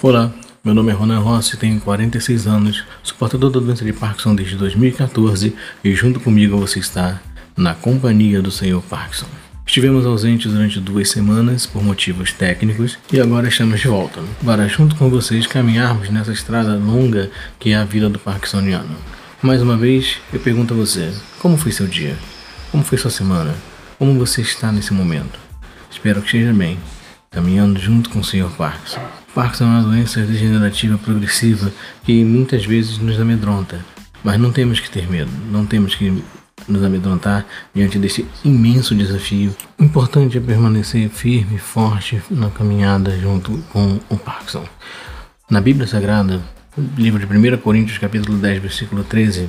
Olá, meu nome é Ronan Rossi, tenho 46 anos, sou portador da doença de Parkinson desde 2014 e junto comigo você está na companhia do Senhor Parkinson. Estivemos ausentes durante duas semanas por motivos técnicos e agora estamos de volta para junto com vocês caminharmos nessa estrada longa que é a vida do Parkinsoniano. Mais uma vez, eu pergunto a você, como foi seu dia? Como foi sua semana? Como você está nesse momento? Espero que esteja bem, caminhando junto com o Senhor Parkinson. Parkinson é uma doença degenerativa progressiva que muitas vezes nos amedronta, mas não temos que ter medo, não temos que nos amedrontar diante desse imenso desafio. O importante é permanecer firme e forte na caminhada junto com o Parkinson. Na Bíblia Sagrada, livro de 1 Coríntios, capítulo 10, versículo 13,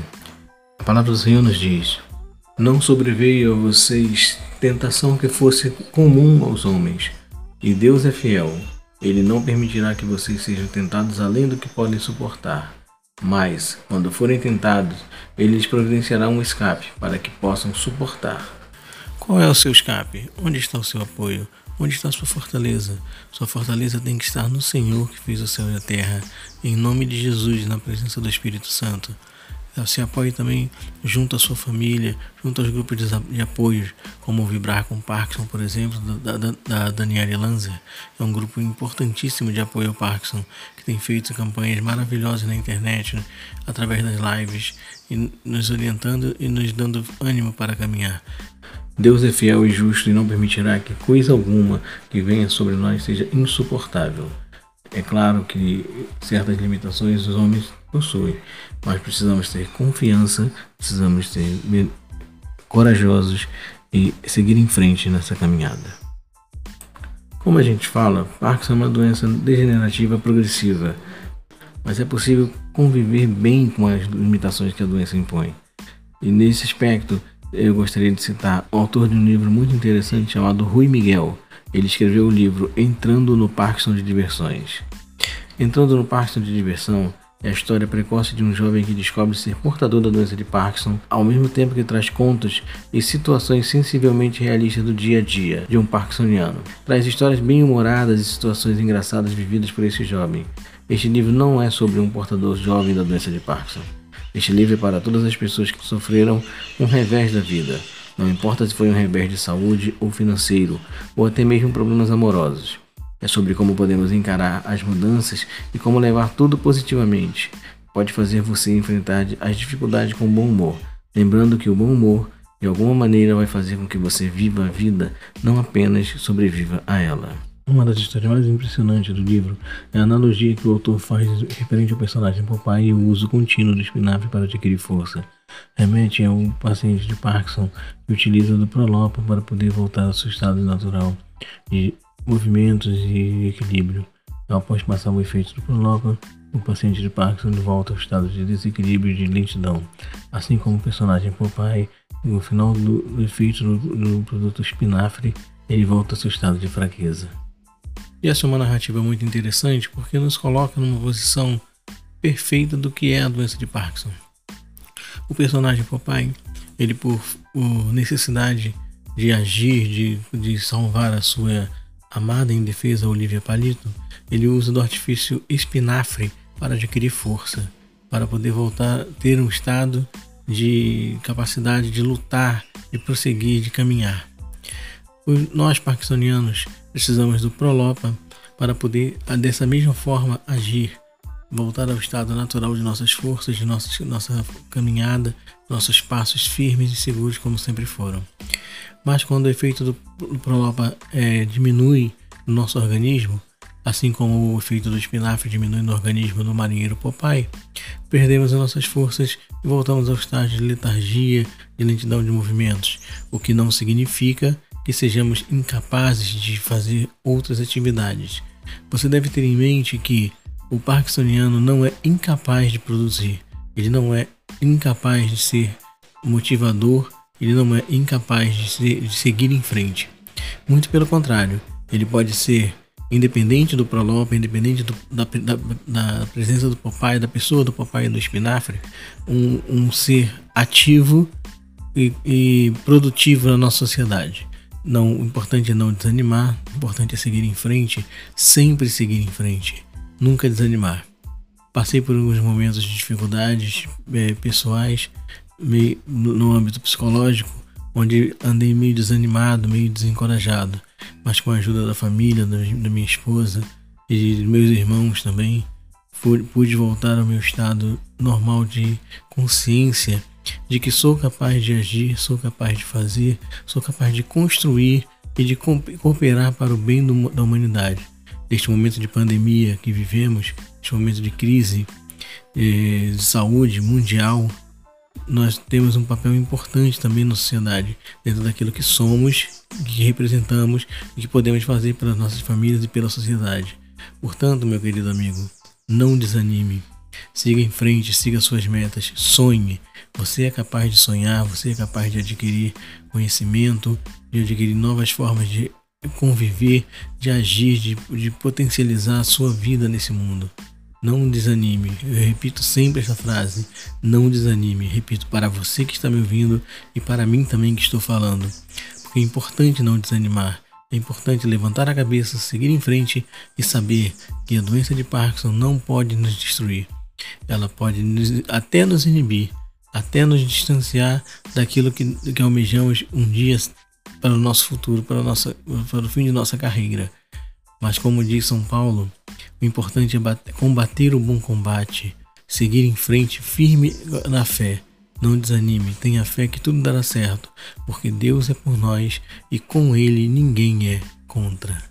a palavra do Senhor nos diz: Não sobreveio a vocês tentação que fosse comum aos homens, e Deus é fiel ele não permitirá que vocês sejam tentados além do que podem suportar. Mas, quando forem tentados, ele lhes providenciará um escape para que possam suportar. Qual é o seu escape? Onde está o seu apoio? Onde está sua fortaleza? Sua fortaleza tem que estar no Senhor que fez o céu e a terra, em nome de Jesus, na presença do Espírito Santo se apoie também junto à sua família, junto aos grupos de apoio, como o Vibrar com Parkinson, por exemplo, da, da, da Daniela Lanzer. É um grupo importantíssimo de apoio ao Parkinson, que tem feito campanhas maravilhosas na internet, né, através das lives, e nos orientando e nos dando ânimo para caminhar. Deus é fiel e justo e não permitirá que coisa alguma que venha sobre nós seja insuportável. É claro que certas limitações os homens possuem, mas precisamos ter confiança, precisamos ser corajosos e seguir em frente nessa caminhada. Como a gente fala, Parkinson é uma doença degenerativa progressiva, mas é possível conviver bem com as limitações que a doença impõe. E nesse aspecto, eu gostaria de citar o autor de um livro muito interessante chamado Rui Miguel. Ele escreveu o livro Entrando no Parkinson de Diversões. Entrando no Parkinson de Diversão é a história precoce de um jovem que descobre ser portador da doença de Parkinson, ao mesmo tempo que traz contos e situações sensivelmente realistas do dia a dia de um Parkinsoniano. Traz histórias bem humoradas e situações engraçadas vividas por esse jovem. Este livro não é sobre um portador jovem da doença de Parkinson. Este livro é para todas as pessoas que sofreram um revés da vida, não importa se foi um revés de saúde ou financeiro, ou até mesmo problemas amorosos. É sobre como podemos encarar as mudanças e como levar tudo positivamente. Pode fazer você enfrentar as dificuldades com bom humor, lembrando que o bom humor de alguma maneira vai fazer com que você viva a vida, não apenas sobreviva a ela. Uma das histórias mais impressionantes do livro é a analogia que o autor faz referente ao personagem Popeye e o uso contínuo do espinafre para adquirir força. Remete a um paciente de Parkinson que utiliza do Prolopa para poder voltar ao seu estado natural de movimentos e equilíbrio. Após passar o efeito do Prolopa, o paciente de Parkinson volta ao estado de desequilíbrio e de lentidão, assim como o personagem Popeye, no final do, do efeito do, do, produto espinafre, ele volta ao seu estado de fraqueza. E essa é uma narrativa muito interessante porque nos coloca numa posição perfeita do que é a doença de Parkinson. O personagem Popeye, ele por, por necessidade de agir, de, de salvar a sua amada em defesa Olivia Palito, ele usa do artifício espinafre para adquirir força, para poder voltar a ter um estado de capacidade de lutar, de prosseguir, de caminhar. Nós, parkinsonianos, precisamos do Prolopa para poder, dessa mesma forma, agir, voltar ao estado natural de nossas forças, de nossa, nossa caminhada, nossos passos firmes e seguros como sempre foram. Mas quando o efeito do, Prolopa é, diminui no nosso organismo, assim como o efeito do espinafre diminui no organismo do marinheiro Popeye, perdemos as nossas forças e voltamos ao estágio de letargia, de lentidão de movimentos, o que não significa que sejamos incapazes de fazer outras atividades. Você deve ter em mente que o parkinsoniano não é incapaz de produzir, ele não é incapaz de ser motivador ele não é incapaz de, ser, de seguir em frente. Muito pelo contrário, ele pode ser independente do Prolopa, independente do, da, da, da, presença do papai, da pessoa do papai e do espinafre, um, um ser ativo e, e, produtivo na nossa sociedade. Não, o importante é não desanimar, o importante é seguir em frente, sempre seguir em frente. nunca desanimar. Passei por alguns momentos de dificuldades é, pessoais, meio, no âmbito psicológico, onde andei meio desanimado, meio desencorajado, mas com a ajuda da família, da, da minha esposa e de meus irmãos também, pude voltar ao meu estado normal de consciência de que sou capaz de agir, sou capaz de fazer, sou capaz de construir e de cooperar para o bem do, da humanidade. Neste momento de pandemia que vivemos, neste momento de crise eh, de saúde mundial, nós temos um papel importante também na sociedade, dentro daquilo que somos, que representamos e que podemos fazer pelas nossas famílias e pela sociedade. Portanto, meu querido amigo, não desanime. Siga em frente, siga suas metas, sonhe. Você é capaz de sonhar, você é capaz de adquirir conhecimento, de adquirir novas formas de conviver, de agir, de, de potencializar a sua vida nesse mundo. Não desanime. Eu repito sempre essa frase. Não desanime. Repito para você que está me ouvindo e para mim também que estou falando. Porque é importante não desanimar. É importante levantar a cabeça, seguir em frente e saber que a doença de Parkinson não pode nos destruir. Ela pode nos, até nos inibir, até nos distanciar daquilo que, que almejamos um dia para o nosso futuro, para, nossa, para o fim de nossa carreira. Mas como diz São Paulo, o importante é combater o bom combate, seguir em frente firme na fé. Não desanime, tenha fé que tudo dará certo, porque Deus é por nós e com Ele ninguém é contra.